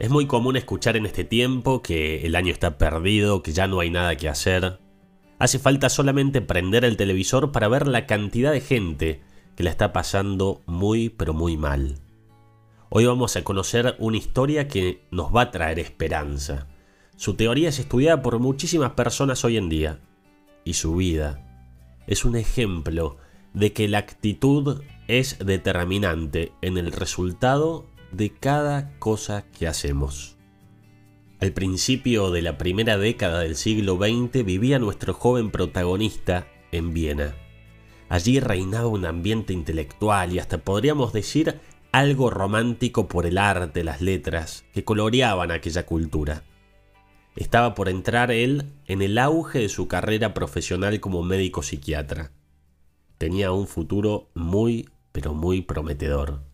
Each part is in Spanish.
Es muy común escuchar en este tiempo que el año está perdido, que ya no hay nada que hacer. Hace falta solamente prender el televisor para ver la cantidad de gente que la está pasando muy pero muy mal. Hoy vamos a conocer una historia que nos va a traer esperanza. Su teoría es estudiada por muchísimas personas hoy en día y su vida es un ejemplo de que la actitud es determinante en el resultado de cada cosa que hacemos. Al principio de la primera década del siglo XX vivía nuestro joven protagonista en Viena. Allí reinaba un ambiente intelectual y hasta podríamos decir algo romántico por el arte, las letras, que coloreaban aquella cultura. Estaba por entrar él en el auge de su carrera profesional como médico psiquiatra. Tenía un futuro muy, pero muy prometedor.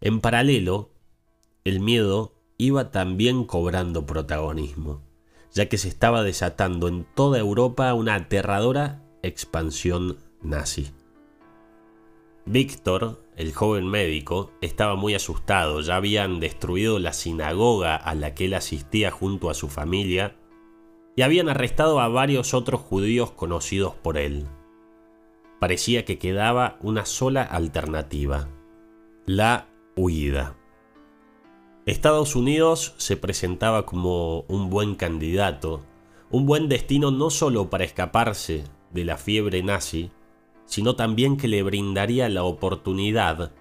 En paralelo, el miedo iba también cobrando protagonismo, ya que se estaba desatando en toda Europa una aterradora expansión nazi. Víctor, el joven médico, estaba muy asustado, ya habían destruido la sinagoga a la que él asistía junto a su familia y habían arrestado a varios otros judíos conocidos por él. Parecía que quedaba una sola alternativa, la Estados Unidos se presentaba como un buen candidato, un buen destino no solo para escaparse de la fiebre nazi, sino también que le brindaría la oportunidad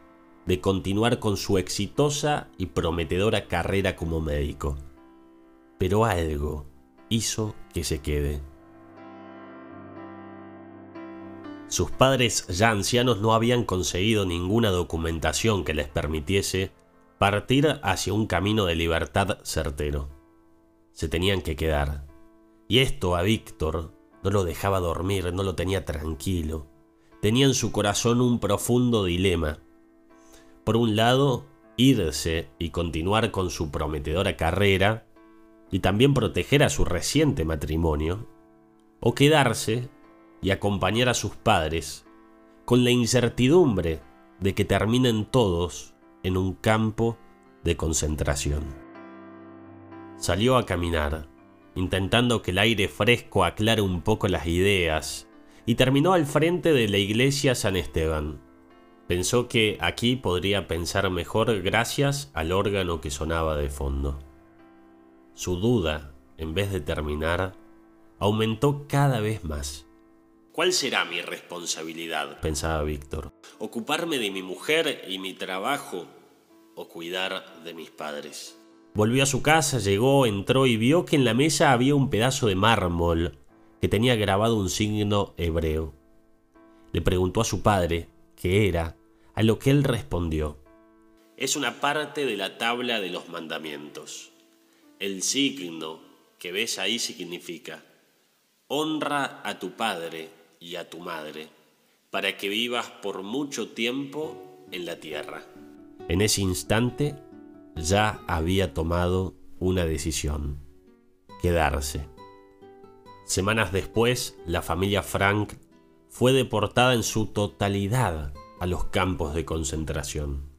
de continuar con su exitosa y prometedora carrera como médico. Pero algo hizo que se quede. Sus padres ya ancianos no habían conseguido ninguna documentación que les permitiese partir hacia un camino de libertad certero. Se tenían que quedar. Y esto a Víctor no lo dejaba dormir, no lo tenía tranquilo. Tenía en su corazón un profundo dilema. Por un lado, irse y continuar con su prometedora carrera, y también proteger a su reciente matrimonio, o quedarse y acompañar a sus padres con la incertidumbre de que terminen todos en un campo de concentración. Salió a caminar, intentando que el aire fresco aclare un poco las ideas, y terminó al frente de la iglesia San Esteban. Pensó que aquí podría pensar mejor gracias al órgano que sonaba de fondo. Su duda, en vez de terminar, aumentó cada vez más. ¿Cuál será mi responsabilidad? pensaba Víctor. ¿Ocuparme de mi mujer y mi trabajo o cuidar de mis padres? Volvió a su casa, llegó, entró y vio que en la mesa había un pedazo de mármol que tenía grabado un signo hebreo. Le preguntó a su padre qué era, a lo que él respondió. Es una parte de la tabla de los mandamientos. El signo que ves ahí significa, honra a tu padre y a tu madre, para que vivas por mucho tiempo en la tierra. En ese instante ya había tomado una decisión, quedarse. Semanas después, la familia Frank fue deportada en su totalidad a los campos de concentración.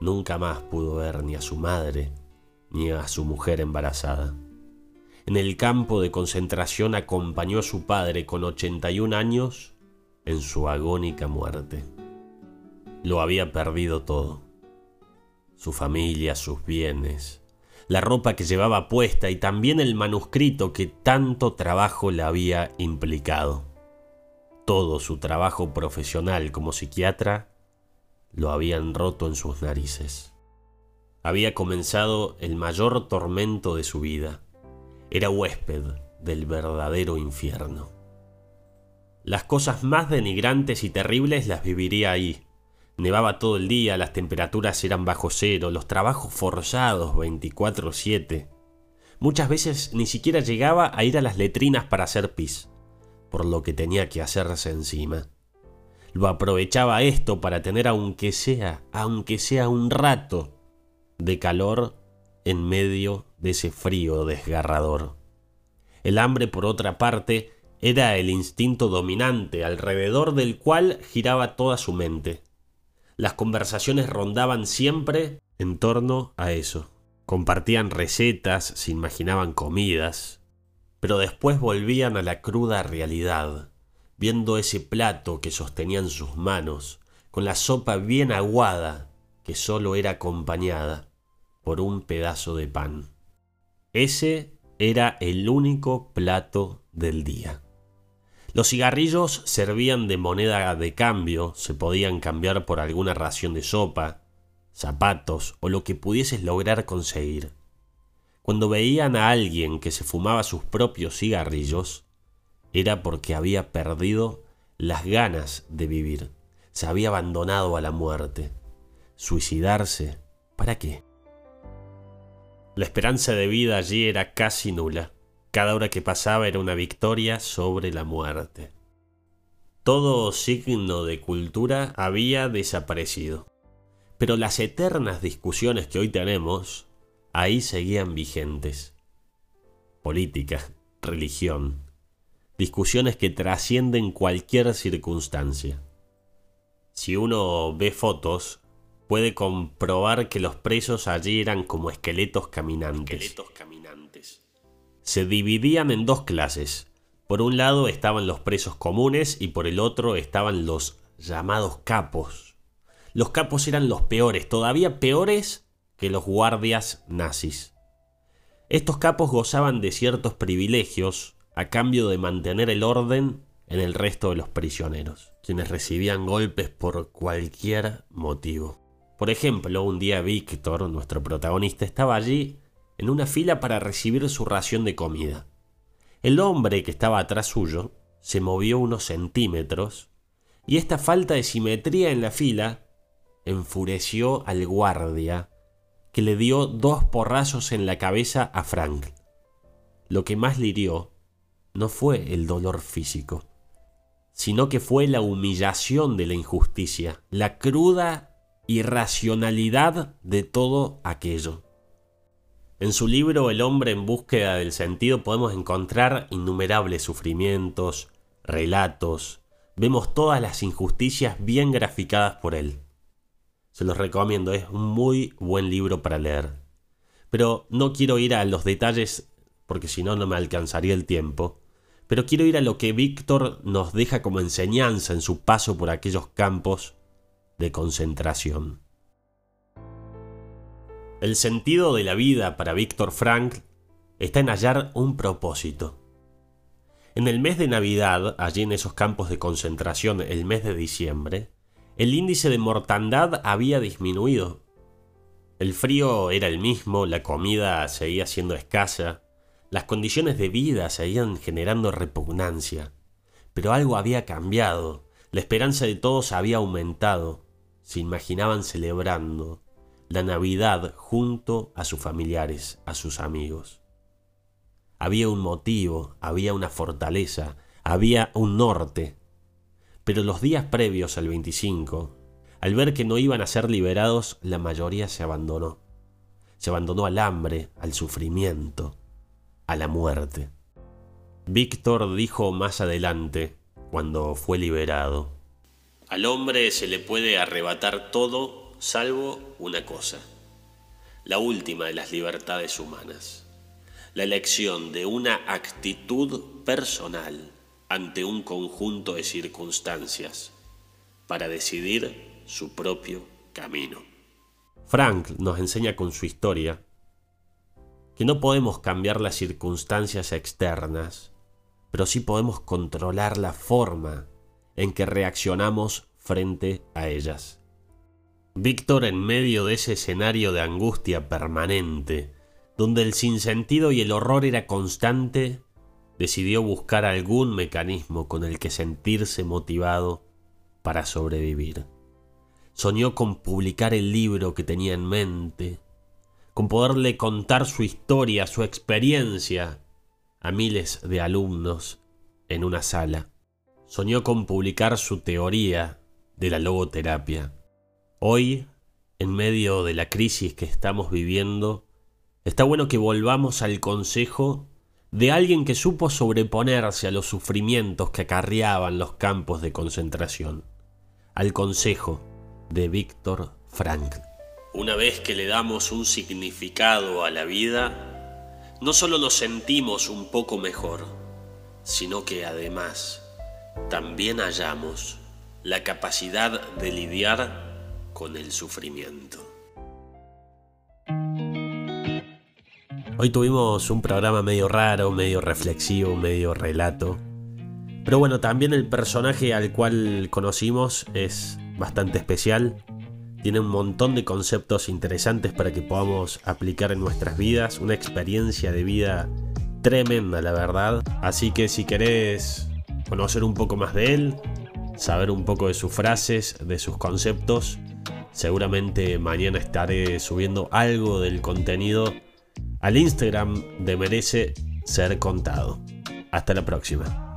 Nunca más pudo ver ni a su madre ni a su mujer embarazada. En el campo de concentración acompañó a su padre con 81 años en su agónica muerte. Lo había perdido todo. Su familia, sus bienes, la ropa que llevaba puesta y también el manuscrito que tanto trabajo le había implicado. Todo su trabajo profesional como psiquiatra lo habían roto en sus narices. Había comenzado el mayor tormento de su vida era huésped del verdadero infierno. Las cosas más denigrantes y terribles las viviría ahí. Nevaba todo el día, las temperaturas eran bajo cero, los trabajos forzados 24/7. Muchas veces ni siquiera llegaba a ir a las letrinas para hacer pis, por lo que tenía que hacerse encima. Lo aprovechaba esto para tener aunque sea, aunque sea un rato, de calor en medio de ese frío desgarrador. El hambre, por otra parte, era el instinto dominante alrededor del cual giraba toda su mente. Las conversaciones rondaban siempre en torno a eso. compartían recetas, se imaginaban comidas, pero después volvían a la cruda realidad, viendo ese plato que sostenían sus manos, con la sopa bien aguada que sólo era acompañada por un pedazo de pan. Ese era el único plato del día. Los cigarrillos servían de moneda de cambio, se podían cambiar por alguna ración de sopa, zapatos o lo que pudieses lograr conseguir. Cuando veían a alguien que se fumaba sus propios cigarrillos, era porque había perdido las ganas de vivir, se había abandonado a la muerte. Suicidarse, ¿para qué? La esperanza de vida allí era casi nula. Cada hora que pasaba era una victoria sobre la muerte. Todo signo de cultura había desaparecido. Pero las eternas discusiones que hoy tenemos, ahí seguían vigentes. Política, religión, discusiones que trascienden cualquier circunstancia. Si uno ve fotos, puede comprobar que los presos allí eran como esqueletos caminantes. Se dividían en dos clases. Por un lado estaban los presos comunes y por el otro estaban los llamados capos. Los capos eran los peores, todavía peores que los guardias nazis. Estos capos gozaban de ciertos privilegios a cambio de mantener el orden en el resto de los prisioneros, quienes recibían golpes por cualquier motivo. Por ejemplo, un día Víctor, nuestro protagonista, estaba allí en una fila para recibir su ración de comida. El hombre que estaba atrás suyo se movió unos centímetros y esta falta de simetría en la fila enfureció al guardia, que le dio dos porrazos en la cabeza a Frank. Lo que más le hirió no fue el dolor físico, sino que fue la humillación de la injusticia, la cruda irracionalidad de todo aquello. En su libro El hombre en búsqueda del sentido podemos encontrar innumerables sufrimientos, relatos, vemos todas las injusticias bien graficadas por él. Se los recomiendo, es un muy buen libro para leer. Pero no quiero ir a los detalles porque si no no me alcanzaría el tiempo. Pero quiero ir a lo que Víctor nos deja como enseñanza en su paso por aquellos campos de concentración. El sentido de la vida para Víctor Frank está en hallar un propósito. En el mes de Navidad, allí en esos campos de concentración, el mes de diciembre, el índice de mortandad había disminuido. El frío era el mismo, la comida seguía siendo escasa, las condiciones de vida seguían generando repugnancia. Pero algo había cambiado, la esperanza de todos había aumentado, se imaginaban celebrando la Navidad junto a sus familiares, a sus amigos. Había un motivo, había una fortaleza, había un norte. Pero los días previos al 25, al ver que no iban a ser liberados, la mayoría se abandonó. Se abandonó al hambre, al sufrimiento, a la muerte. Víctor dijo más adelante, cuando fue liberado, al hombre se le puede arrebatar todo salvo una cosa, la última de las libertades humanas, la elección de una actitud personal ante un conjunto de circunstancias para decidir su propio camino. Frank nos enseña con su historia que no podemos cambiar las circunstancias externas, pero sí podemos controlar la forma en que reaccionamos frente a ellas. Víctor en medio de ese escenario de angustia permanente, donde el sinsentido y el horror era constante, decidió buscar algún mecanismo con el que sentirse motivado para sobrevivir. Soñó con publicar el libro que tenía en mente, con poderle contar su historia, su experiencia a miles de alumnos en una sala soñó con publicar su teoría de la logoterapia. Hoy, en medio de la crisis que estamos viviendo, está bueno que volvamos al consejo de alguien que supo sobreponerse a los sufrimientos que acarreaban los campos de concentración, al consejo de Víctor Frank. Una vez que le damos un significado a la vida, no solo nos sentimos un poco mejor, sino que además también hallamos la capacidad de lidiar con el sufrimiento. Hoy tuvimos un programa medio raro, medio reflexivo, medio relato. Pero bueno, también el personaje al cual conocimos es bastante especial tiene un montón de conceptos interesantes para que podamos aplicar en nuestras vidas, una experiencia de vida tremenda, la verdad. Así que si querés conocer un poco más de él, saber un poco de sus frases, de sus conceptos, seguramente mañana estaré subiendo algo del contenido al Instagram de Merece Ser Contado. Hasta la próxima.